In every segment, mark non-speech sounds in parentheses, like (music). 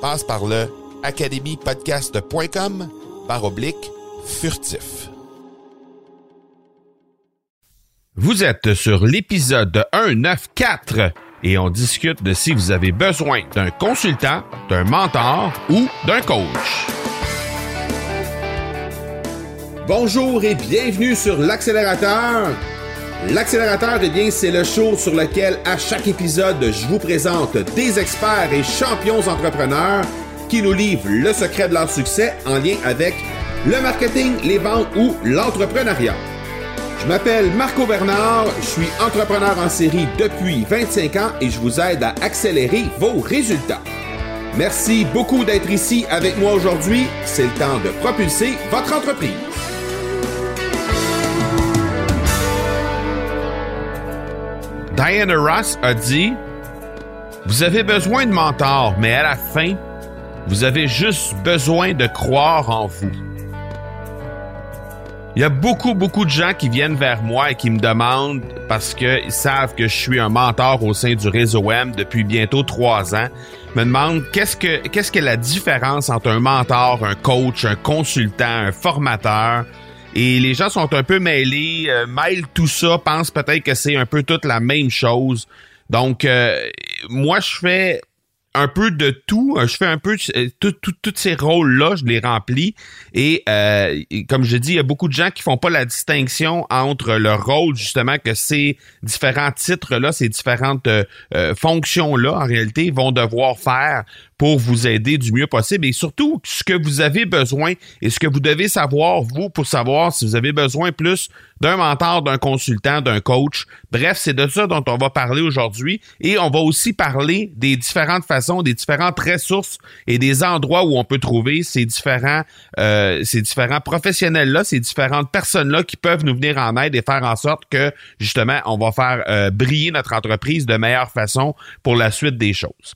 Passe par le academypodcast.com par oblique furtif. Vous êtes sur l'épisode 194 et on discute de si vous avez besoin d'un consultant, d'un mentor ou d'un coach. Bonjour et bienvenue sur l'accélérateur. L'accélérateur, eh bien, c'est le show sur lequel à chaque épisode, je vous présente des experts et champions entrepreneurs qui nous livrent le secret de leur succès en lien avec le marketing, les ventes ou l'entrepreneuriat. Je m'appelle Marco Bernard, je suis entrepreneur en série depuis 25 ans et je vous aide à accélérer vos résultats. Merci beaucoup d'être ici avec moi aujourd'hui. C'est le temps de propulser votre entreprise. Diana Ross a dit Vous avez besoin de mentors, mais à la fin, vous avez juste besoin de croire en vous. Il y a beaucoup, beaucoup de gens qui viennent vers moi et qui me demandent, parce qu'ils savent que je suis un mentor au sein du réseau M depuis bientôt trois ans, me demandent qu'est-ce que, qu'est-ce que la différence entre un mentor, un coach, un consultant, un formateur. Et les gens sont un peu mêlés, euh, mêlent tout ça, pensent peut-être que c'est un peu toute la même chose. Donc, euh, moi, je fais un peu de tout. Euh, je fais un peu euh, tous ces rôles-là, je les remplis. Euh, et, comme je dis, il y a beaucoup de gens qui font pas la distinction entre le rôle, justement, que ces différents titres-là, ces différentes fonctions-là, en réalité, vont devoir faire pour vous aider du mieux possible. Et surtout ce que vous avez besoin et ce que vous devez savoir, vous, pour savoir si vous avez besoin plus d'un mentor, d'un consultant, d'un coach. Bref, c'est de ça dont on va parler aujourd'hui. Et on va aussi parler des différentes façons, des différentes ressources et des endroits où on peut trouver ces différents, euh, ces différents professionnels-là, ces différentes personnes-là qui peuvent nous venir en aide et faire en sorte que, justement, on va faire euh, briller notre entreprise de meilleure façon pour la suite des choses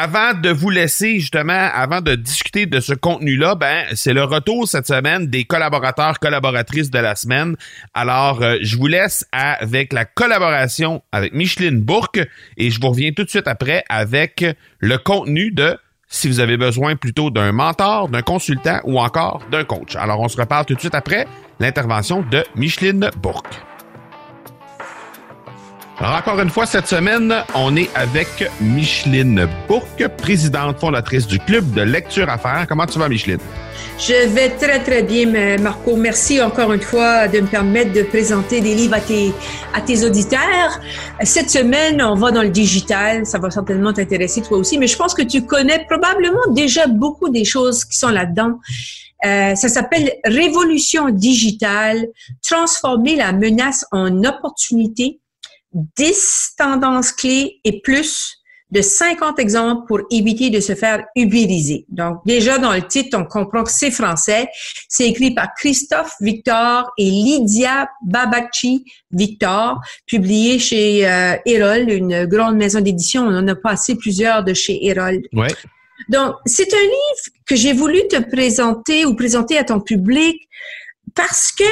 avant de vous laisser justement, avant de discuter de ce contenu-là, ben c'est le retour cette semaine des collaborateurs collaboratrices de la semaine. Alors, euh, je vous laisse avec la collaboration avec Micheline Bourque et je vous reviens tout de suite après avec le contenu de si vous avez besoin plutôt d'un mentor, d'un consultant ou encore d'un coach. Alors, on se reparle tout de suite après l'intervention de Micheline Bourque. Alors, encore une fois, cette semaine, on est avec Micheline Bourque, présidente fondatrice du Club de lecture à faire. Comment tu vas, Micheline? Je vais très, très bien, Marco. Merci encore une fois de me permettre de présenter des livres à tes, à tes auditeurs. Cette semaine, on va dans le digital. Ça va certainement t'intéresser toi aussi, mais je pense que tu connais probablement déjà beaucoup des choses qui sont là-dedans. Euh, ça s'appelle Révolution digitale, transformer la menace en opportunité 10 tendances clés et plus de 50 exemples pour éviter de se faire ubériser. Donc, déjà dans le titre, on comprend que c'est français. C'est écrit par Christophe Victor et Lydia Babacci Victor, publié chez euh, Erol, une grande maison d'édition. On en a passé plusieurs de chez Erol. Ouais. Donc, c'est un livre que j'ai voulu te présenter ou présenter à ton public parce que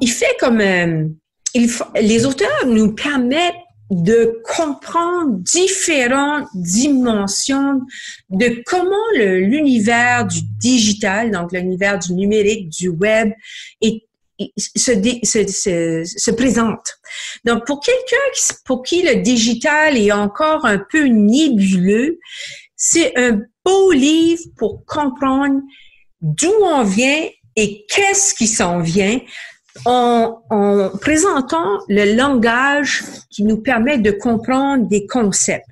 il fait comme... Euh, les auteurs nous permettent de comprendre différentes dimensions de comment l'univers du digital, donc l'univers du numérique, du web, se, présente. Donc, pour quelqu'un pour qui le digital est encore un peu nébuleux, c'est un beau livre pour comprendre d'où on vient et qu'est-ce qui s'en vient en, en, présentant le langage qui nous permet de comprendre des concepts.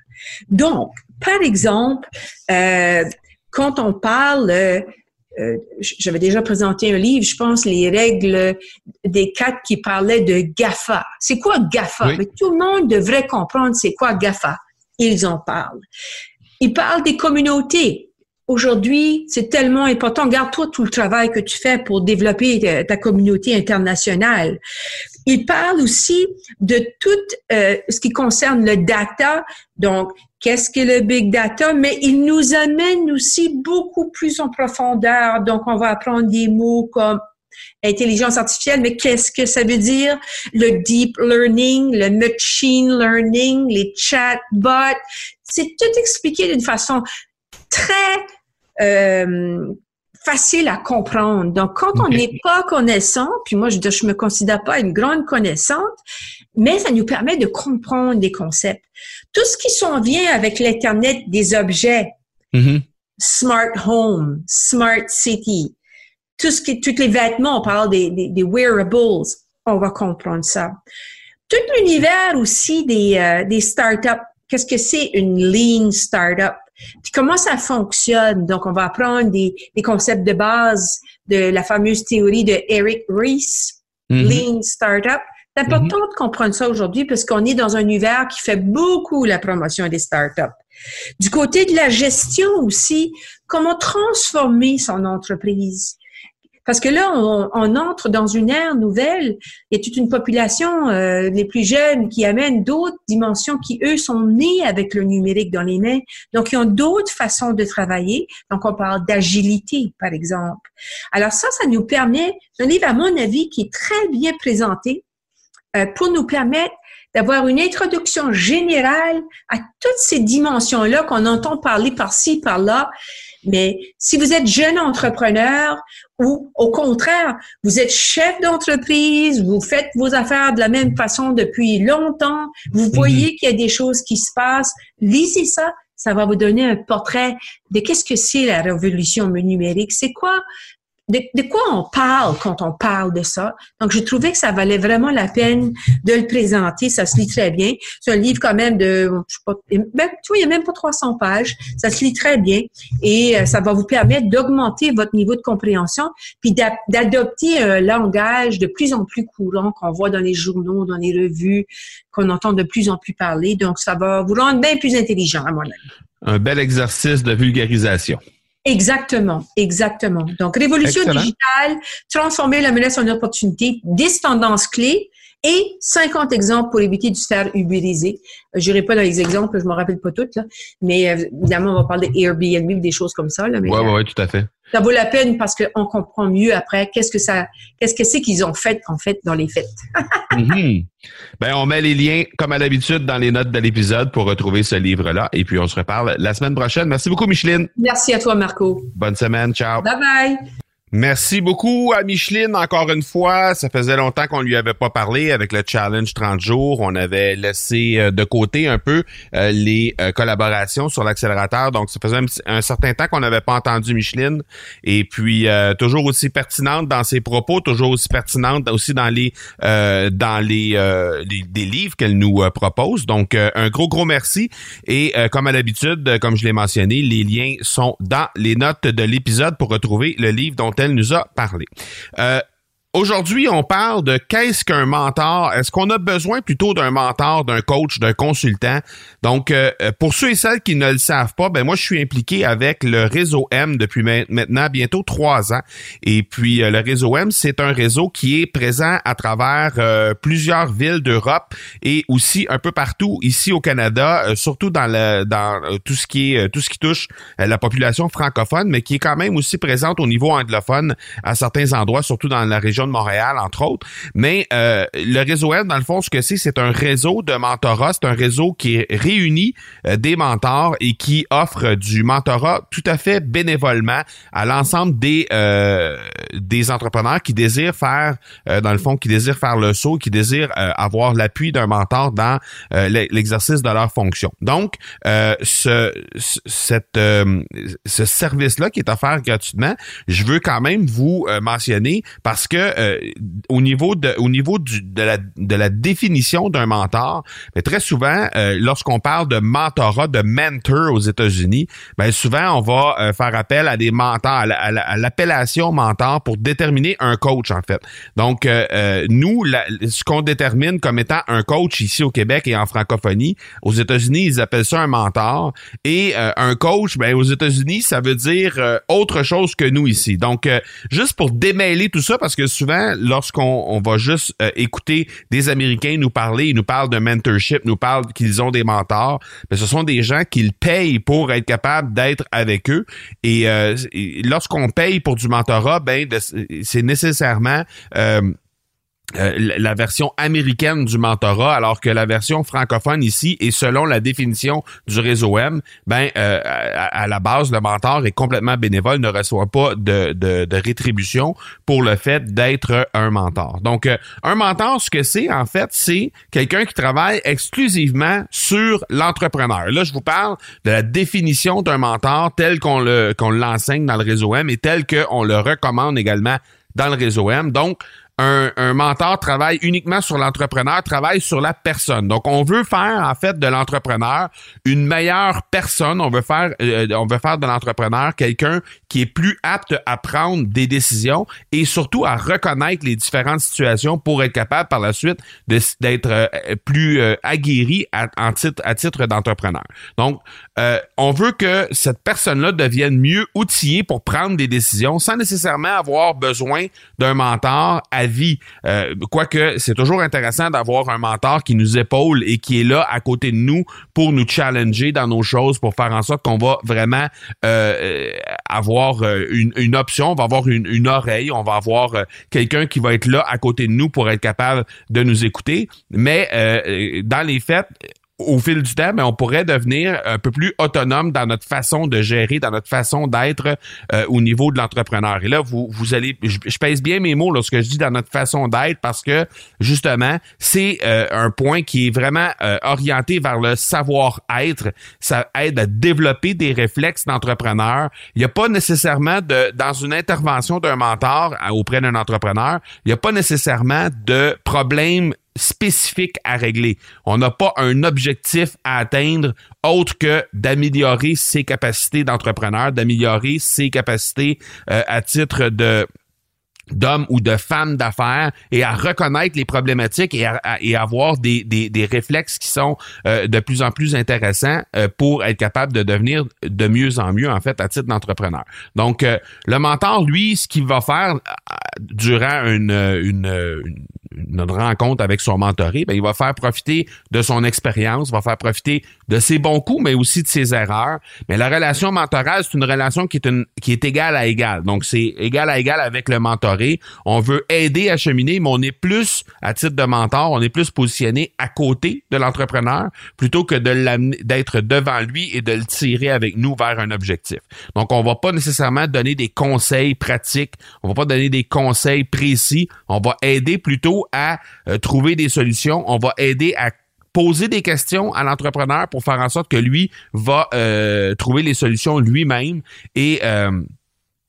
Donc, par exemple, euh, quand on parle, euh, j'avais déjà présenté un livre, je pense, les règles des quatre qui parlaient de GAFA. C'est quoi GAFA? Mais tout le monde devrait comprendre c'est quoi GAFA. Ils en parlent. Ils parlent des communautés. Aujourd'hui, c'est tellement important. Garde-toi tout le travail que tu fais pour développer ta, communauté internationale. Il parle aussi de tout euh, ce qui concerne le data. Donc, qu'est-ce que le big data? Mais il nous amène aussi beaucoup plus en profondeur. Donc, on va apprendre des mots comme intelligence artificielle, mais qu'est-ce que ça veut dire? Le deep learning, le machine learning, les chatbots. C'est tout expliqué d'une façon très euh, facile à comprendre. Donc, quand on n'est pas connaissant, puis moi, je ne me considère pas une grande connaissante, mais ça nous permet de comprendre des concepts. Tout ce qui s'en vient avec l'Internet des objets, mm-hmm. smart home, smart city, tout ce qui, tous les vêtements, on parle des, des, des wearables, on va comprendre ça. Tout l'univers aussi des, euh, des startups. Qu'est-ce que c'est une lean startup? Puis comment ça fonctionne? Donc, on va apprendre des, des concepts de base de la fameuse théorie de Eric Ries, mm-hmm. Lean Startup. C'est important mm-hmm. de comprendre ça aujourd'hui parce qu'on est dans un univers qui fait beaucoup la promotion des startups. Du côté de la gestion aussi, comment transformer son entreprise? Parce que là, on, entre dans une ère nouvelle. Il y a toute une population, euh, les plus jeunes, qui amènent d'autres dimensions qui, eux, sont nés avec le numérique dans les mains. Donc, ils ont d'autres façons de travailler. Donc, on parle d'agilité, par exemple. Alors ça, ça nous permet, un livre, à mon avis, qui est très bien présenté euh, pour nous permettre d'avoir une introduction générale à toutes ces dimensions-là qu'on entend parler par-ci, par-là, mais si vous êtes jeune entrepreneur ou au contraire, vous êtes chef d'entreprise, vous faites vos affaires de la même façon depuis longtemps, vous mhm. voyez qu'il y a des choses qui se passent, lisez ça, ça va vous donner un portrait de qu'est-ce que c'est la révolution numérique, c'est quoi de, quoi on parle quand on parle de ça? Donc, je trouvais que ça valait vraiment la peine de le présenter. Ça se lit très bien. C'est un livre quand même de, je ben, tu vois, il n'y a même pas 300 pages. Ça se lit très bien et euh, ça va vous permettre d'augmenter votre niveau de compréhension puis d'adopter un langage de plus en plus courant qu'on voit dans les journaux, dans les revues, qu'on entend de plus en plus parler. Donc, ça va vous rendre bien plus intelligent, à mon avis. Un bel exercice de vulgarisation. Exactement, exactement. Donc, révolution digitale, transformer la menace en opportunité, 10 tendances clés et 50 exemples pour éviter de se faire ubériser. Euh, je n'irai pas dans les exemples, je ne me rappelle pas toutes, là, mais euh, évidemment, on va parler d'Airbnb des choses comme ça. Oui, oui, ouais, tout à fait ça vaut la peine parce qu'on comprend mieux après qu'est-ce que ça, qu'est-ce que c'est qu'ils ont fait en fait dans les fêtes. (laughs) Mhm. Ben on met les liens comme à l'habitude dans les notes de l'épisode pour retrouver ce livre-là et puis on se reparle la semaine prochaine. Merci beaucoup Micheline. Merci à toi Marco. Bonne semaine, ciao. Bye bye. Merci beaucoup à Micheline encore une fois. Ça faisait longtemps qu'on lui avait pas parlé avec le challenge 30 jours. On avait laissé euh, de côté un peu euh, les euh, collaborations sur l'accélérateur. Donc ça faisait un, certain temps qu'on n'avait pas entendu Micheline. Et puis toujours aussi pertinente dans ses propos, toujours aussi pertinente aussi dans les dans les, les, livres qu'elle nous propose. Donc un gros gros merci. Et comme à l'habitude, comme je l'ai mentionné, les liens sont dans les notes de l'épisode pour retrouver le livre dont elle nous a parlé. Euh, Aujourd'hui, on parle de qu'est-ce qu'un mentor? Est-ce qu'on a besoin plutôt d'un mentor, d'un coach, d'un consultant? Donc, euh, pour ceux et celles qui ne le savent pas, ben moi, je suis impliqué avec le réseau M depuis maintenant bientôt trois ans. Et puis, euh, le réseau M, c'est un réseau qui est présent à travers euh, plusieurs villes d'Europe et aussi un peu partout ici au Canada, surtout dans le dans tout ce qui est tout ce qui touche la population francophone, mais qui est quand même aussi présente au niveau anglophone à certains endroits, surtout dans la région de Montréal, entre autres. Mais euh, le réseau M, dans le fond, ce que c'est, c'est un réseau de mentorat. C'est un réseau qui réunit euh, des mentors et qui offre du mentorat tout à fait bénévolement à l'ensemble des euh, des entrepreneurs qui désirent faire, dans le fond, qui désirent faire le saut, qui désirent avoir l'appui d'un mentor dans l'exercice de leur fonction. Donc, ce ce service-là qui est offert gratuitement, je veux quand même vous mentionner parce que au niveau de au niveau du, de la définition d'un mentor, mais très souvent, euh, lorsqu'on parle de mentorat, de mentor aux États-Unis, ben souvent on va euh, faire appel à des mentors, à l'appellation mentor pour déterminer un coach en fait. Donc euh, nous, ce qu'on détermine comme étant un coach ici au Québec et en francophonie, aux États-Unis ils appellent ça un mentor et un coach, ben aux États-Unis ça veut dire autre chose que nous ici. Donc juste pour démêler tout ça parce que souvent lorsqu'on on va juste écouter des Américains nous parler, ils nous parlent de mentorship, nous parlent qu'ils ont des mentors, mais ce sont des gens qu'ils payent pour être capables d'être avec eux. Et, euh, lorsqu'on paye pour du mentorat, ben c'est nécessairement euh, euh, la version américaine du mentorat, alors que la version francophone ici, et selon la définition du réseau M, ben euh, à, la base, le mentor est complètement bénévole, ne reçoit pas de, de, de rétribution pour le fait d'être un mentor. Donc, euh, un mentor, ce que c'est, en fait, c'est quelqu'un qui travaille exclusivement sur l'entrepreneur. Là, je vous parle de la définition d'un mentor tel qu'on le qu'on l'enseigne dans le réseau M et tel qu'on le recommande également dans le réseau M. Donc, un, mentor travaille uniquement sur l'entrepreneur, travaille sur la personne. Donc, on veut faire en fait de l'entrepreneur une meilleure personne. On veut faire, euh, on veut faire de l'entrepreneur quelqu'un qui est plus apte à prendre des décisions et surtout à reconnaître les différentes situations pour être capable par la suite d'être euh, plus euh, aguerri à titre d'entrepreneur. Donc, on veut que cette personne-là devienne mieux outillée pour prendre des décisions sans nécessairement avoir besoin d'un mentor à vie. Euh, quoique, c'est toujours intéressant d'avoir un mentor qui nous épaule et qui est là à côté de nous pour nous challenger dans nos choses, pour faire en sorte qu'on va vraiment euh, avoir euh, une, une, option, on va avoir une, une oreille, on va avoir quelqu'un qui va être là à côté de nous pour être capable de nous écouter. Mais dans les faits, au fil du temps, mais on pourrait devenir un peu plus autonome dans notre façon de gérer, dans notre façon d'être euh, au niveau de l'entrepreneur. Et là, vous, vous allez, je, pèse bien mes mots lorsque je dis dans notre façon d'être parce que justement, c'est euh, un point qui est vraiment euh, orienté vers le savoir-être. Ça aide à développer des réflexes d'entrepreneur. Il n'y a pas nécessairement de, dans une intervention d'un mentor auprès d'un entrepreneur, il n'y a pas nécessairement de problème spécifique à régler. On n'a pas un objectif à atteindre autre que d'améliorer ses capacités d'entrepreneur, d'améliorer ses capacités euh, à titre de d'hommes ou de femmes d'affaires et à reconnaître les problématiques et à, et avoir des, des, des, réflexes qui sont euh, de plus en plus intéressants euh, pour être capable de devenir de mieux en mieux en fait à titre d'entrepreneur. Donc le mentor lui ce qu'il va faire durant une, une, une rencontre avec son mentoré, ben, il va faire profiter de son expérience, va faire profiter de ses bons coups, mais aussi de ses erreurs. Mais la relation mentorale, c'est une relation qui est, une, qui est égale à égale. Donc, c'est égal à égal avec le mentoré. On veut aider à cheminer, mais on est plus, à titre de mentor, on est plus positionné à côté de l'entrepreneur plutôt que d'être devant lui et de le tirer avec nous vers un objectif. Donc, on va pas nécessairement donner des conseils pratiques. On va pas donner des conseils précis. On va aider plutôt à euh, trouver des solutions. On va aider à poser des questions à l'entrepreneur pour faire en sorte que lui va euh, trouver les solutions lui-même et euh,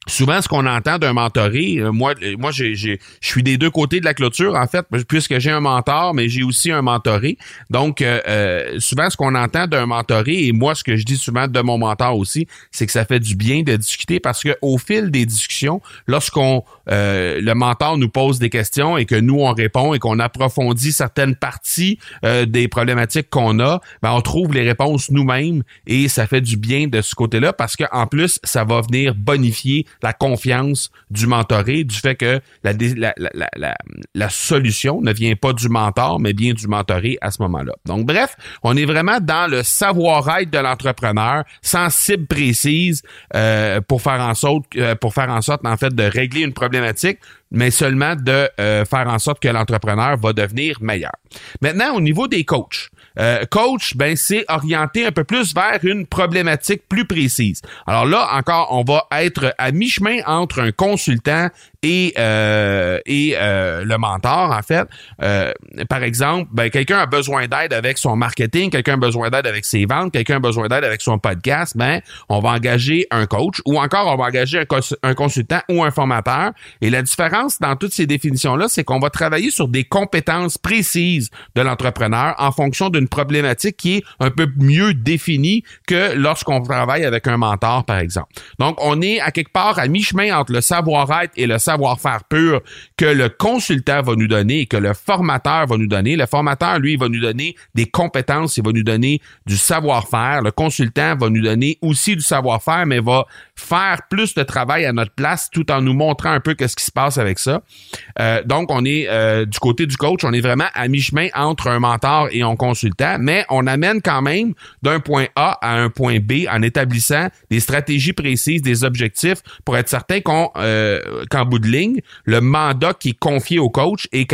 souvent ce qu'on entend d'un mentoré, euh, moi, euh, je suis des deux côtés de la clôture en fait, puisque j'ai un mentor, mais j'ai aussi un mentoré. Donc, euh, souvent ce qu'on entend d'un mentoré et moi ce que je dis souvent de mon mentor aussi, c'est que ça fait du bien de discuter parce que au fil des discussions, lorsqu'on le mentor nous pose des questions et que nous on répond et qu'on approfondit certaines parties des problématiques qu'on a, ben on trouve les réponses nous-mêmes et ça fait du bien de ce côté-là parce que en plus ça va venir bonifier la confiance du mentoré, du fait que la, solution ne vient pas du mentor, mais bien du mentoré à ce moment-là. Donc, bref, on est vraiment dans le savoir-être de l'entrepreneur, sans cible précise euh, pour faire en sorte, euh, pour faire en sorte, en fait, de régler une problématique, mais seulement de euh, faire en sorte que l'entrepreneur va devenir meilleur. Maintenant, au niveau des coachs, euh, coach, ben c'est orienté un peu plus vers une problématique plus précise. Alors là, encore, on va être à mi-chemin entre un consultant et euh, et euh, le mentor en fait. par exemple, ben quelqu'un a besoin d'aide avec son marketing, quelqu'un a besoin d'aide avec ses ventes, quelqu'un a besoin d'aide avec son podcast. Ben on va engager un coach ou encore on va engager un, un consultant ou un formateur. Et la différence dans toutes ces définitions là, c'est qu'on va travailler sur des compétences précises de l'entrepreneur en fonction de une problématique qui est un peu mieux définie que lorsqu'on travaille avec un mentor, par exemple. Donc, on est à quelque part à mi-chemin entre le savoir-être et le savoir-faire pur que le consultant va nous donner et que le formateur va nous donner. Le formateur, lui, va nous donner des compétences, il va nous donner du savoir-faire. Le consultant va nous donner aussi du savoir-faire, mais va faire plus de travail à notre place tout en nous montrant un peu qu'est-ce qui se passe avec ça. Euh, donc, on est euh, du côté du coach, on est vraiment à mi-chemin entre un mentor et un consultant mais on amène quand même d'un point A à un point B en établissant des stratégies précises, des objectifs pour être certain qu'on, euh, qu'en bout de ligne, le mandat qui est confié au coach est,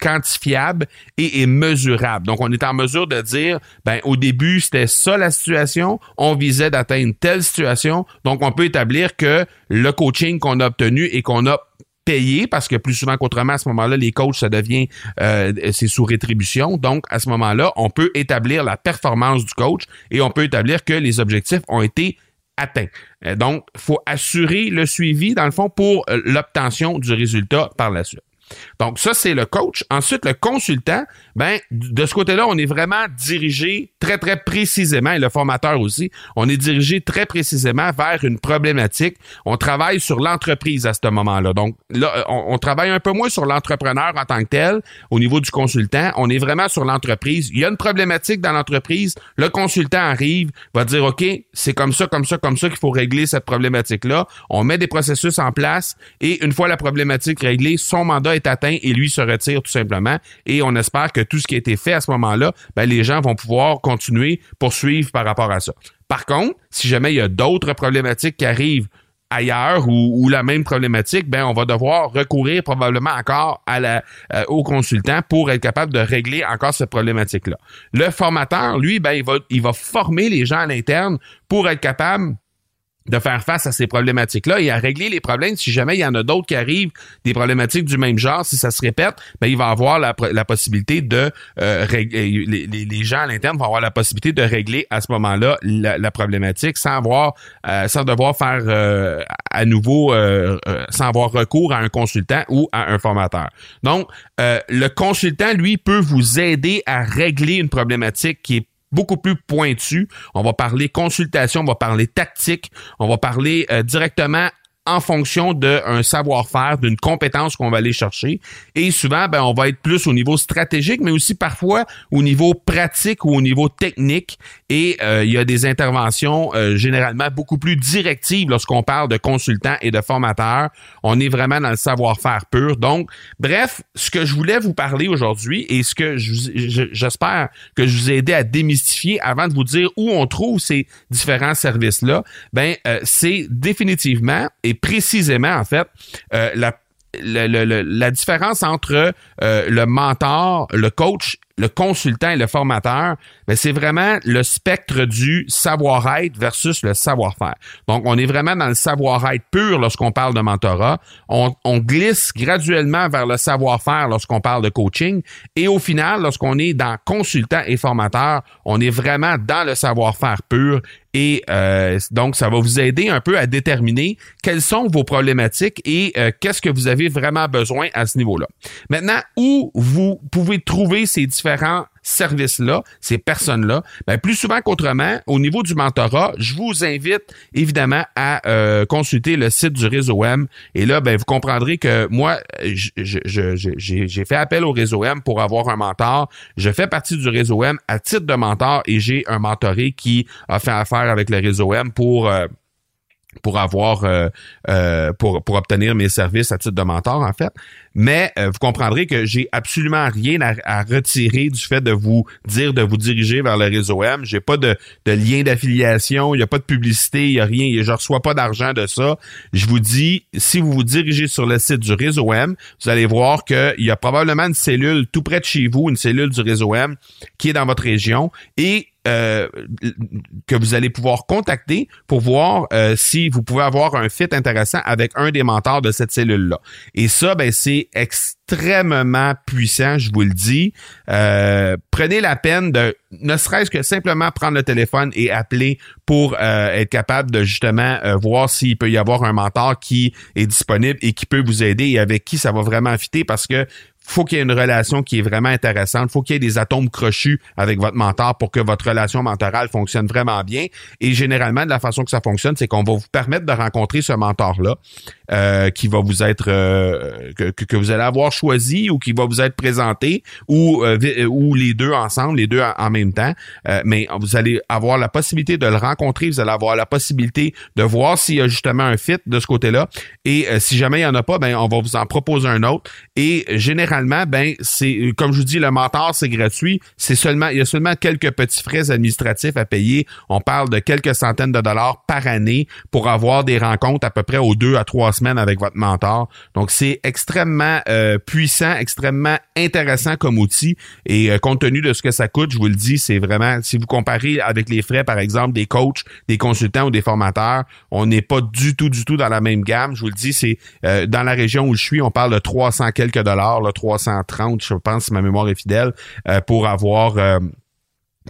quantifiable et est mesurable. Donc, on est en mesure de dire, ben, au début, c'était ça la situation, on visait d'atteindre telle situation, donc on peut établir que le coaching qu'on a obtenu et qu'on a payé parce que plus souvent qu'autrement à ce moment-là les coachs ça devient euh, c'est sous rétribution. Donc à ce moment-là on peut établir la performance du coach et on peut établir que les objectifs ont été atteints euh, donc faut assurer le suivi dans le fond pour euh, l'obtention du résultat par la suite donc, ça, c'est le coach. Ensuite, le consultant, ben, de ce côté-là, on est vraiment dirigé très, très précisément, et le formateur aussi, on est dirigé très précisément vers une problématique. On travaille sur l'entreprise à ce moment-là. Donc, là, euh, on, travaille un peu moins sur l'entrepreneur en tant que tel au niveau du consultant. On est vraiment sur l'entreprise. Il y a une problématique dans l'entreprise. Le consultant arrive, va dire, OK, c'est comme ça, comme ça, comme ça qu'il faut régler cette problématique-là. On met des processus en place et une fois la problématique réglée, son mandat est atteint et lui se retire tout simplement. Et on espère que tout ce qui a été fait à ce moment-là, ben, les gens vont pouvoir continuer, poursuivre par rapport à ça. Par contre, si jamais il y a d'autres problématiques qui arrivent ailleurs ou, la même problématique, ben on va devoir recourir probablement encore à la, euh, au consultant pour être capable de régler encore cette problématique-là. Le formateur, lui, ben il va, il va former les gens à l'interne pour être capable de faire face à ces problématiques-là et à régler les problèmes. Si jamais il y en a d'autres qui arrivent, des problématiques du même genre, si ça se répète, ben il va avoir la, possibilité de euh, régler, les, gens à l'interne vont avoir la possibilité de régler à ce moment-là la, problématique sans avoir, euh, sans devoir faire euh, à nouveau, sans avoir recours à un consultant ou à un formateur. Donc, le consultant, lui, peut vous aider à régler une problématique qui est beaucoup plus pointu. On va parler consultation, on va parler tactique, on va parler euh, directement en fonction d'un savoir-faire, d'une compétence qu'on va aller chercher. Et souvent, ben, on va être plus au niveau stratégique, mais aussi parfois au niveau pratique ou au niveau technique. Et euh, il y a des interventions euh, généralement beaucoup plus directives lorsqu'on parle de consultants et de formateurs. On est vraiment dans le savoir-faire pur. Donc, bref, ce que je voulais vous parler aujourd'hui et ce que j'espère que je vous ai aidé à démystifier avant de vous dire où on trouve ces différents services-là, ben, euh, c'est définitivement précisément, en fait, euh, la, différence entre euh, le mentor, le coach le consultant et le formateur, ben c'est vraiment le spectre du savoir-être versus le savoir-faire. Donc, on est vraiment dans le savoir-être pur lorsqu'on parle de mentorat. On, on glisse graduellement vers le savoir-faire lorsqu'on parle de coaching. Et au final, lorsqu'on est dans consultant et formateur, on est vraiment dans le savoir-faire pur. Et euh, donc, ça va vous aider un peu à déterminer quelles sont vos problématiques et euh, qu'est-ce que vous avez vraiment besoin à ce niveau-là. Maintenant, où vous pouvez trouver ces différents différents services-là, ces personnes-là, ben, plus souvent qu'autrement, au niveau du mentorat, je vous invite évidemment à euh, consulter le site du réseau M. Et là, ben, vous comprendrez que moi, j'ai fait appel au réseau M pour avoir un mentor. Je fais partie du réseau M à titre de mentor et j'ai un mentoré qui a fait affaire avec le réseau M pour... Euh, pour avoir euh, euh, pour, pour obtenir mes services à titre de mentor en fait. Mais euh, vous comprendrez que j'ai absolument rien à, retirer du fait de vous dire de vous diriger vers le réseau M. J'ai pas de, de lien d'affiliation il y a pas de publicité il y a rien je reçois pas d'argent de ça. Je vous dis si vous vous dirigez sur le site du réseau M vous allez voir qu'il y a probablement une cellule tout près de chez vous une cellule du réseau M qui est dans votre région et euh, que vous allez pouvoir contacter pour voir euh, si vous pouvez avoir un fit intéressant avec un des mentors de cette cellule-là. Et ça, ben, c'est extrêmement puissant, je vous le dis. Euh, prenez la peine de, ne serait-ce que simplement prendre le téléphone et appeler pour être capable de justement voir s'il peut y avoir un mentor qui est disponible et qui peut vous aider et avec qui ça va vraiment fitter parce que faut qu'il y ait une relation qui est vraiment intéressante. faut qu'il y ait des atomes crochus avec votre mentor pour que votre relation mentorale fonctionne vraiment bien. Et généralement, de la façon que ça fonctionne, c'est qu'on va vous permettre de rencontrer ce mentor-là euh, qui va vous être euh, que, que, vous allez avoir choisi ou qui va vous être présenté ou euh, ou les deux ensemble, les deux en, même temps. mais vous allez avoir la possibilité de le rencontrer. Vous allez avoir la possibilité de voir s'il y a justement un fit de ce côté-là. Et si jamais il n'y en a pas, ben on va vous en proposer un autre. Et généralement ben, c'est, comme je vous dis, le mentor, c'est gratuit. C'est seulement, il y a seulement quelques petits frais administratifs à payer. On parle de quelques centaines de dollars par année pour avoir des rencontres à peu près aux deux à trois semaines avec votre mentor. Donc, c'est extrêmement euh, puissant, extrêmement intéressant comme outil. Et euh, compte tenu de ce que ça coûte, je vous le dis, c'est vraiment, si vous comparez avec les frais, par exemple, des coachs, des consultants ou des formateurs, on n'est pas du tout, du tout dans la même gamme. Je vous le dis, c'est euh, dans la région où je suis, on parle de 300 quelques dollars, là, 330, je pense, si ma mémoire est fidèle, euh, pour avoir euh,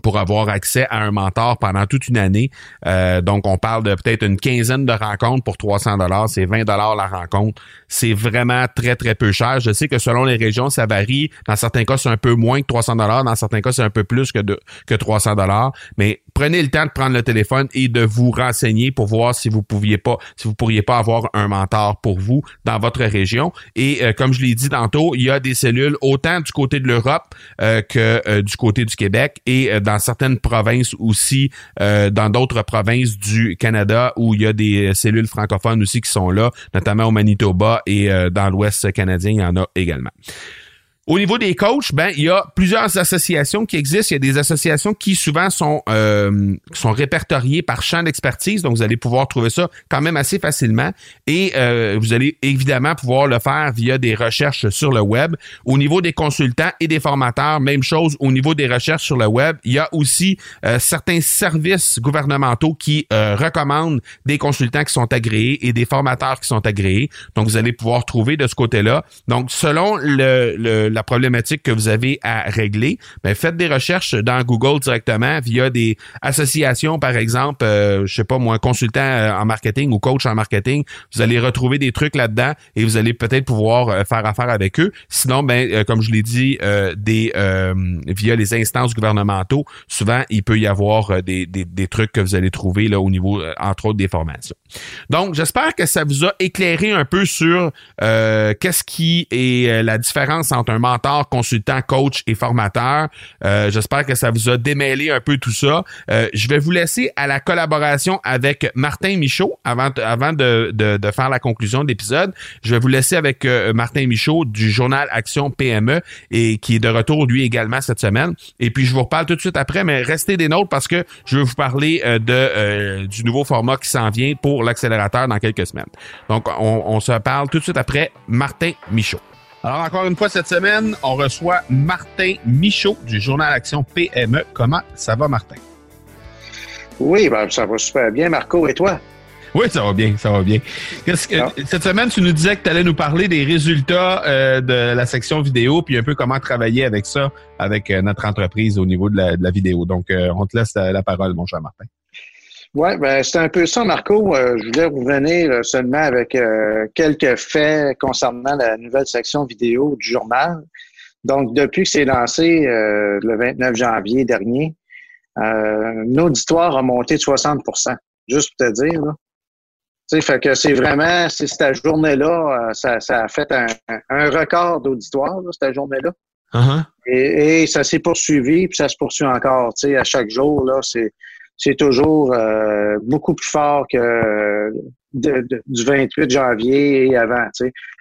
pour avoir accès à un mentor pendant toute une année. Euh, donc, on parle de peut-être une quinzaine de rencontres pour 300 dollars. C'est 20 dollars la rencontre. C'est vraiment très, très peu cher. Je sais que selon les régions, ça varie. Dans certains cas, c'est un peu moins que 300 dollars. Dans certains cas, c'est un peu plus que, que 300 dollars. Mais prenez le temps de prendre le téléphone et de vous renseigner pour voir si vous pouviez pas, si vous pourriez pas avoir un mentor pour vous dans votre région. Et euh, comme je l'ai dit tantôt, il y a des cellules autant du côté de l'Europe euh, que euh, du côté du Québec et dans certaines provinces aussi, dans d'autres provinces du Canada où il y a des cellules francophones aussi qui sont là, notamment au Manitoba et dans l'Ouest canadien, il y en a également. Au niveau des coachs, ben il y a plusieurs associations qui existent. Il y a des associations qui souvent sont euh, sont répertoriées par champ d'expertise, donc vous allez pouvoir trouver ça quand même assez facilement. Et euh, vous allez évidemment pouvoir le faire via des recherches sur le web. Au niveau des consultants et des formateurs, même chose. Au niveau des recherches sur le web, il y a aussi euh, certains services gouvernementaux qui recommandent des consultants qui sont agréés et des formateurs qui sont agréés. Donc vous allez pouvoir trouver de ce côté-là. Donc selon le, le la problématique que vous avez à régler, ben faites des recherches dans Google directement via des associations, par exemple, euh, je sais pas moi, consultant euh, en marketing ou coach en marketing. Vous allez retrouver des trucs là-dedans et vous allez peut-être pouvoir euh, faire affaire avec eux. Sinon, ben comme je l'ai dit, des via les instances gouvernementaux, souvent il peut y avoir des, des, des, trucs que vous allez trouver là au niveau entre autres des formations. Donc, j'espère que ça vous a éclairé un peu sur qu'est-ce qui est la différence entre un mentor, consultant, coach et formateur. Euh, j'espère que ça vous a démêlé un peu tout ça. Euh, je vais vous laisser à la collaboration avec Martin Michaud avant, avant de, de, faire la conclusion de l'épisode. Je vais vous laisser avec euh, Martin Michaud du journal Action PME et qui est de retour lui également cette semaine. Et puis je vous reparle tout de suite après, mais restez des nôtres parce que je vais vous parler de du nouveau format qui s'en vient pour l'accélérateur dans quelques semaines. Donc on, on se parle tout de suite après Martin Michaud. Alors, encore une fois, cette semaine, on reçoit Martin Michaud du journal Action PME. Comment ça va, Martin? Oui, ben, ça va super bien, Marco. Et toi? Oui, ça va bien, ça va bien. Que, ah. Cette semaine, tu nous disais que tu allais nous parler des résultats euh, de la section vidéo, puis un peu comment travailler avec ça, avec euh, notre entreprise au niveau de la, vidéo. Donc, euh, on te laisse la parole, mon cher Martin. Oui, ben, c'est un peu ça, Marco. Euh, je voulais revenir seulement avec euh, quelques faits concernant la nouvelle section vidéo du journal. Donc, depuis que c'est lancé euh, le 29 janvier dernier, l'auditoire a monté de 60% juste pour te dire. Là. Tu sais, fait que c'est vraiment, c'est cette journée-là, ça, ça, a fait un, un record d'auditoire, cette journée-là. Uh-huh. et, et, ça s'est poursuivi, puis ça se poursuit encore. Tu sais, à chaque jour, là, c'est c'est toujours euh, beaucoup plus fort que du 28 janvier et avant.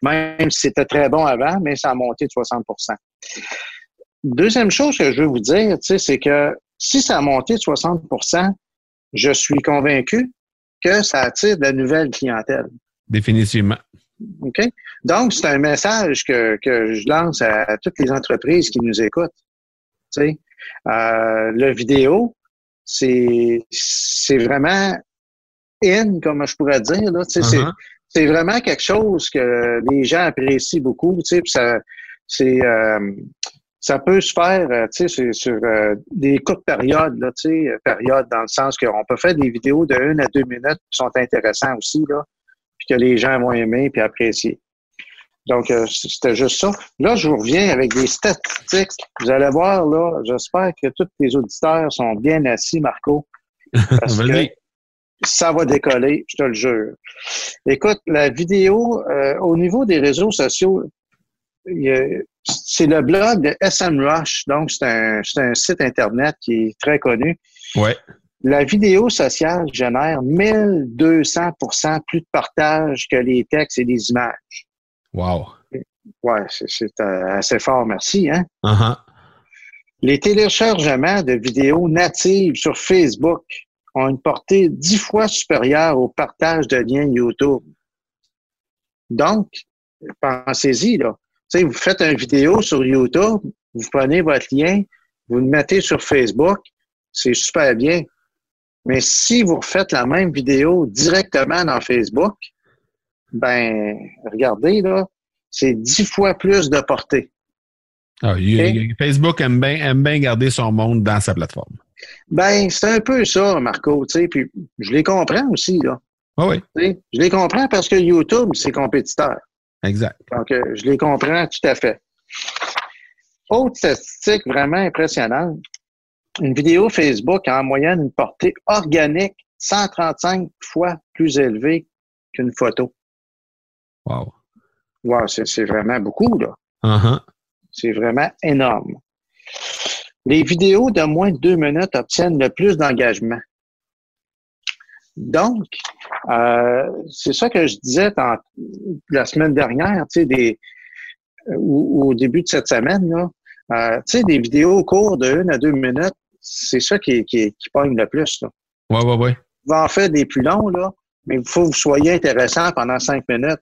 Même si c'était très bon avant, mais ça a monté de 60% Deuxième chose que je veux vous dire, c'est que si ça a monté de 60% je suis convaincu que ça attire de la nouvelle clientèle. Définitivement. OK? Donc, c'est un message que, que je lance à, toutes les entreprises qui nous écoutent. Tu sais, euh, le vidéo, c'est, c'est vraiment in, comme je pourrais dire. Là. Sais, uh-huh. c'est, vraiment quelque chose que les gens apprécient beaucoup. Tu sais, ça, c'est, euh, ça peut se faire, euh, tu sais, sur euh, des courtes périodes, là, tu sais, périodes dans le sens qu'on peut faire des vidéos de une à deux minutes qui sont intéressantes aussi, là que les gens vont aimer puis apprécier. Donc, euh, c'était juste ça. Là, je vous reviens avec des statistiques. Vous allez voir, là, j'espère que tous les auditeurs sont bien assis, Marco. (laughs) Parce que ça va décoller, je te le jure. Écoute, la vidéo, euh, au niveau des réseaux sociaux, c'est le blog de SMrush. Donc, c'est un, un site Internet qui est très connu. Ouais. La vidéo sociale génère 1200% plus de partages que les textes et les images. Wow. Ouais, c'est euh, assez fort, merci. Hein? Uh-huh. Les téléchargements de vidéos natives sur Facebook ont une portée dix fois supérieure au partage de liens YouTube. Donc, pensez-y, là. vous faites une vidéo sur YouTube, vous prenez votre lien, vous le mettez sur Facebook, c'est super bien. Mais si vous refaites la même vidéo directement dans Facebook, ben, regardez, là, c'est dix fois plus de portée. Ah, Facebook aime bien, aime bien garder son monde dans sa plateforme. Ben, c'est un peu ça, Marco, tu sais, puis je les comprends aussi, là. Ah oui. je les comprends parce que YouTube, c'est compétiteur. Exact. Donc, euh, je les comprends tout à fait. Autre statistique vraiment impressionnante, une vidéo Facebook a en moyenne une portée organique 135 fois plus élevée qu'une photo. Wow. Wow, c'est vraiment beaucoup, là. Uh-huh. C'est vraiment énorme. Les vidéos de moins de deux minutes obtiennent le plus d'engagement. Donc, euh, c'est ça que je disais la semaine dernière, tu sais, des, au, début de cette semaine, là. Euh, tu sais, des vidéos cours de une à deux minutes, c'est ça qui, qui, qui pogne le plus. Là. Ouais, ouais, ouais. Vous en faire des plus longs, là, mais il faut que vous soyez intéressant pendant cinq minutes.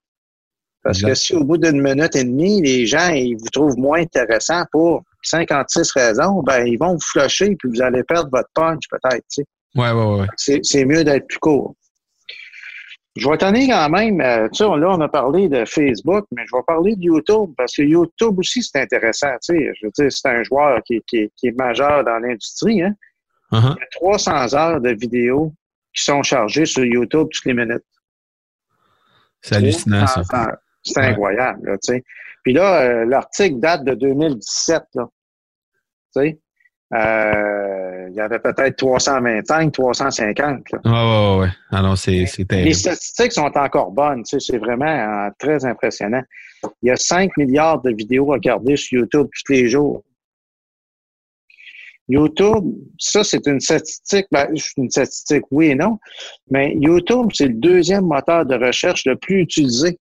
Parce que si au bout d'une minute et demie, les gens ils vous trouvent moins intéressant pour 56 raisons, ben ils vont vous flusher puis vous allez perdre votre punch peut-être. Tu sais. Ouais, ouais, ouais. C'est mieux d'être plus court. Je vais donner quand même, euh, tu sais, là, on a parlé de Facebook, mais je vais parler de YouTube parce que YouTube aussi, c'est intéressant. Tu sais, je veux dire, c'est un joueur qui, qui, qui, est majeur dans l'industrie. Hein? Uh-huh. Il y a 300 heures de vidéos qui sont chargées sur YouTube toutes les minutes. C'est hallucinant, ça. C'est incroyable, là, tu sais. Puis là, euh, l'article date de 2017, là. Tu sais, euh, il y avait peut-être 325, 350. Là. Ouais, ouais, ouais. Ah c'est, terrible. Les statistiques sont encore bonnes. Tu sais, c'est vraiment euh, très impressionnant. Il y a 5 milliards de vidéos regardées sur YouTube tous les jours. YouTube, ça, c'est une statistique, ben, une statistique, oui et non, mais YouTube, c'est le deuxième moteur de recherche le plus utilisé.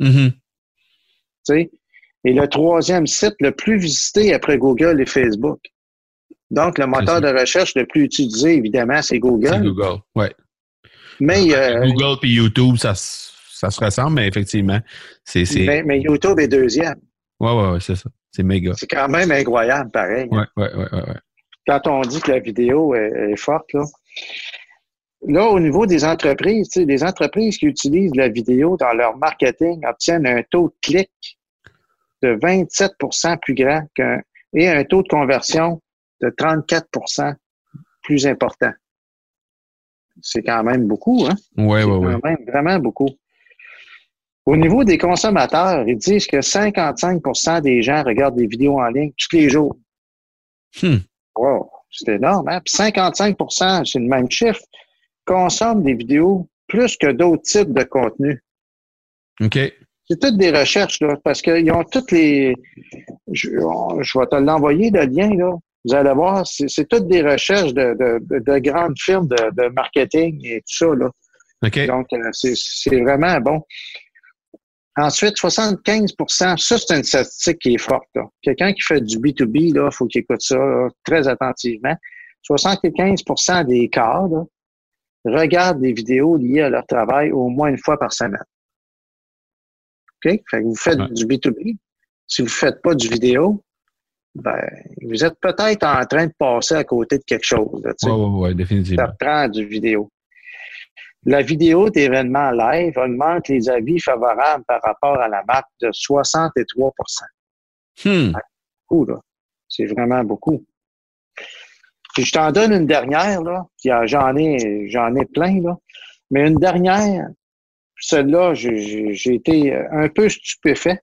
Mm-hmm. Et le troisième site le plus visité après Google et Facebook. Donc, le moteur de recherche le plus utilisé, évidemment, c'est Google. C'est Google, oui. Mais, euh, Google et YouTube, ça, ça se ressemble, mais effectivement, c'est. Mais, YouTube est deuxième. Oui, oui, oui, c'est ça. C'est méga. C'est quand même incroyable, pareil. Oui, oui, oui. Quand on dit que la vidéo est, forte, là. Là, au niveau des entreprises, les entreprises qui utilisent la vidéo dans leur marketing obtiennent un taux de clic de 27% plus grand qu'un et un taux de conversion de 34% plus important. C'est quand même beaucoup, hein? Oui, oui, oui. quand même vraiment beaucoup. Au niveau des consommateurs, ils disent que 55% des gens regardent des vidéos en ligne tous les jours. Hmm. Wow, c'est énorme, hein? Puis 55% c'est le même chiffre, consomment des vidéos plus que d'autres types de contenus. OK. C'est toutes des recherches, là, parce qu'ils ont toutes les. Je, je vais te l'envoyer, le lien, là. Vous allez voir, c'est toutes des recherches de, de, grandes firmes de, marketing et tout ça. Là. Donc, euh, c'est vraiment bon. Ensuite, 75% ça, c'est une statistique qui est forte. Quelqu'un qui fait du B2B, il faut qu'il écoute ça très attentivement. 75% des cadres regardent des vidéos liées à leur travail au moins une fois par semaine. OK? Fait que vous faites du B2B. Si vous ne faites pas du vidéo, ben, vous êtes peut-être en train de passer à côté de quelque chose. Oui, oui, oui, définitivement. Ça prend du vidéo. La vidéo d'événements live augmente les avis favorables par rapport à la map de 63% hmm. Beaucoup, là. C'est vraiment beaucoup. Puis je t'en donne une dernière, là. J'en ai, j'en ai plein, là. Mais une dernière, celle-là, j'ai été un peu stupéfait.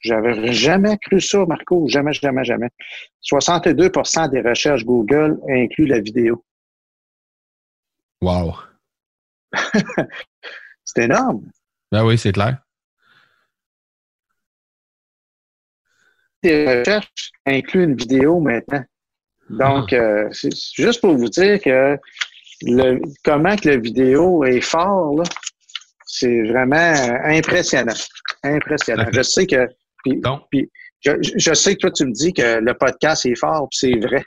J'avais jamais cru ça, Marco. Jamais, jamais, jamais. 62% des recherches Google incluent la vidéo. Wow. (laughs) c'est énorme. Ben oui, c'est clair. Les recherches incluent une vidéo maintenant. Donc, ah. euh, c'est juste pour vous dire que le, comment que la vidéo est fort, c'est vraiment impressionnant. Impressionnant. Je sais que. Puis, je, sais que toi, tu me dis que le podcast est fort, puis c'est vrai.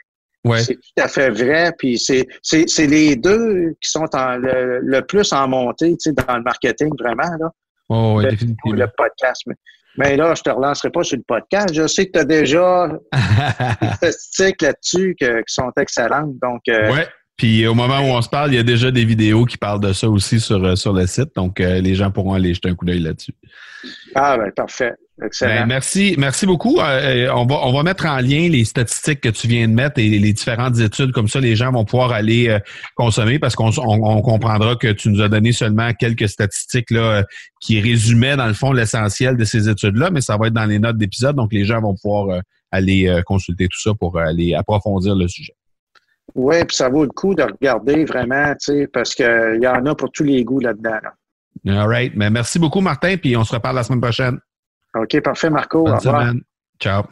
C'est tout à fait vrai. Puis c'est, c'est, les deux qui sont en, le, plus en montée tu sais, dans le marketing, vraiment. Là. Oh, définitivement. Le podcast. Mais, là, je te relancerai pas sur le podcast. Je sais que tu as déjà des (laughs) statistiques là-dessus qui sont excellentes. Donc, euh, ouais. Puis au moment où on se parle, il y a déjà des vidéos qui parlent de ça aussi sur, euh, sur le site. Donc, euh, les gens pourront aller jeter un coup d'œil là-dessus. Ah, ben, parfait. Ben, merci, merci beaucoup. Euh, euh, on, va, on va mettre en lien les statistiques que tu viens de mettre et les différentes études. Comme ça, les gens vont pouvoir aller euh, consommer parce qu'on on, comprendra que tu nous as donné seulement quelques statistiques là, qui résumaient, dans le fond, l'essentiel de ces études-là, mais ça va être dans les notes d'épisode. Donc, les gens vont pouvoir aller consulter tout ça pour aller approfondir le sujet. Oui, puis ça vaut le coup de regarder vraiment, tu sais, parce qu'il y en a pour tous les goûts là-dedans. All right. Mais merci beaucoup, Martin, puis on se reparle la semaine prochaine. OK, parfait, Marco. Bonne Semaine. Ciao.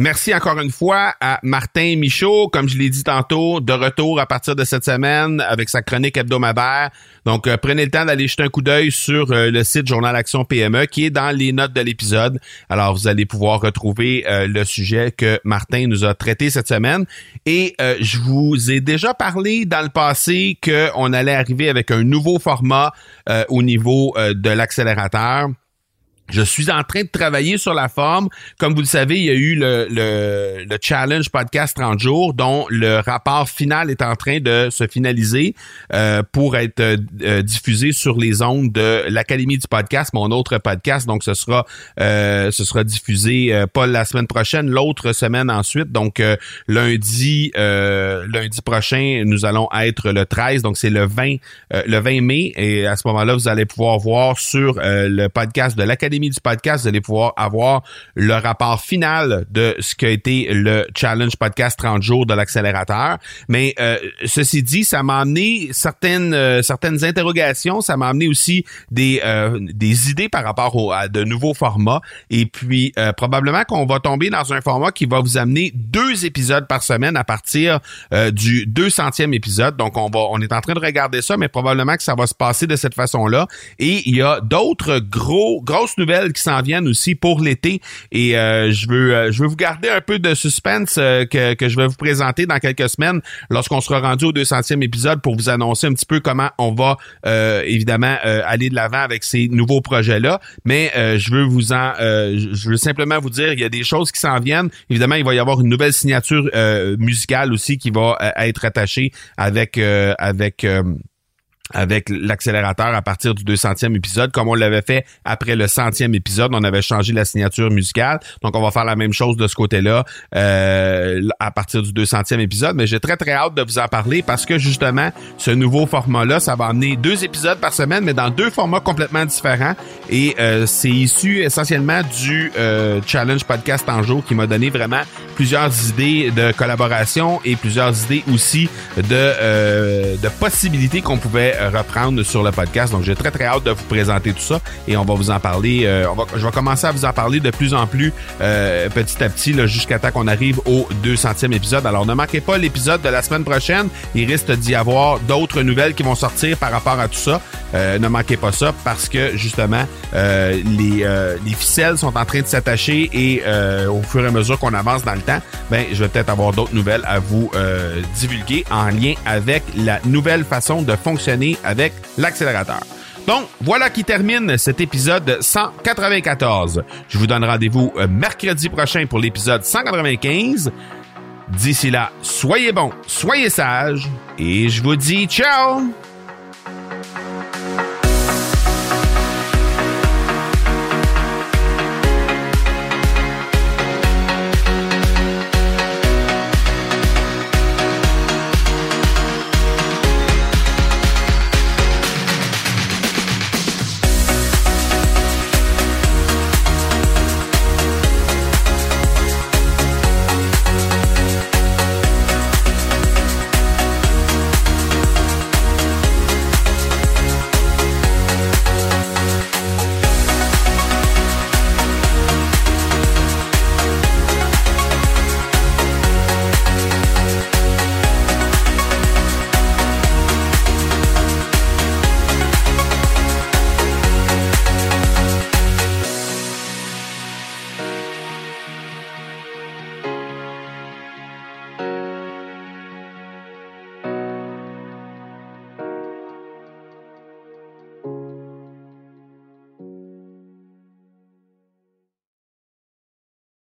Merci encore une fois à Martin Michaud, comme je l'ai dit tantôt, de retour à partir de cette semaine avec sa chronique hebdomadaire. Donc, euh, prenez le temps d'aller jeter un coup d'œil sur euh, le site Journal Action PME qui est dans les notes de l'épisode. Alors, vous allez pouvoir retrouver euh, le sujet que Martin nous a traité cette semaine. Et je vous ai déjà parlé dans le passé qu'on allait arriver avec un nouveau format au niveau de l'accélérateur. Je suis en train de travailler sur la forme. Comme vous le savez, il y a eu le, le, le, challenge podcast 30 jours dont le rapport final est en train de se finaliser euh, pour être euh, diffusé sur les ondes de l'Académie du podcast, mon autre podcast. Donc, ce sera euh, ce sera diffusé pas la semaine prochaine, l'autre semaine ensuite. Donc, lundi lundi prochain, nous allons être le 13. Donc, c'est le 20 le 20 mai. Et à ce moment-là, vous allez pouvoir voir sur le podcast de l'Académie du podcast, vous allez pouvoir avoir le rapport final de ce qui a été le challenge podcast 30 jours de l'accélérateur. Mais euh, ceci dit, ça m'a amené certaines euh, certaines interrogations, ça m'a amené aussi des euh, des idées par rapport à de nouveaux formats. Et puis probablement qu'on va tomber dans un format qui va vous amener deux épisodes par semaine à partir du 200e épisode. Donc on va on est en train de regarder ça, mais probablement que ça va se passer de cette façon-là. Et il y a d'autres gros grosses nouvelles qui s'en viennent aussi pour l'été. Et euh, je veux euh, je veux vous garder un peu de suspense euh, que, que je vais vous présenter dans quelques semaines lorsqu'on sera rendu au 200e épisode pour vous annoncer un petit peu comment on va évidemment aller de l'avant avec ces nouveaux projets-là. Mais je veux vous en je veux simplement vous dire il y a des choses qui s'en viennent. Évidemment, il va y avoir une nouvelle signature musicale aussi qui va être attachée avec avec avec l'accélérateur à partir du 200e épisode, comme on l'avait fait après le centième épisode, on avait changé la signature musicale. Donc, on va faire la même chose de ce côté-là euh, à partir du 200e épisode. Mais j'ai très, très hâte de vous en parler parce que justement, ce nouveau format-là, ça va amener deux épisodes par semaine, mais dans deux formats complètement différents. Et euh, c'est issu essentiellement du euh, Challenge Podcast en jour qui m'a donné vraiment plusieurs idées de collaboration et plusieurs idées aussi de, de possibilités qu'on pouvait reprendre sur le podcast. Donc, j'ai très, très hâte de vous présenter tout ça et on va vous en parler. on va, je vais commencer à vous en parler de plus en plus petit à petit jusqu'à temps qu'on arrive au 200e épisode. Alors, ne manquez pas l'épisode de la semaine prochaine. Il risque d'y avoir d'autres nouvelles qui vont sortir par rapport à tout ça. ne manquez pas ça parce que, justement, les, les ficelles sont en train de s'attacher et au fur et à mesure qu'on avance dans le temps, ben, je vais peut-être avoir d'autres nouvelles à vous euh, divulguer en lien avec la nouvelle façon de fonctionner avec l'accélérateur. Donc, voilà qui termine cet épisode 194. Je vous donne rendez-vous euh, mercredi prochain pour l'épisode 195. D'ici là, soyez bons, soyez sages, et je vous dis ciao!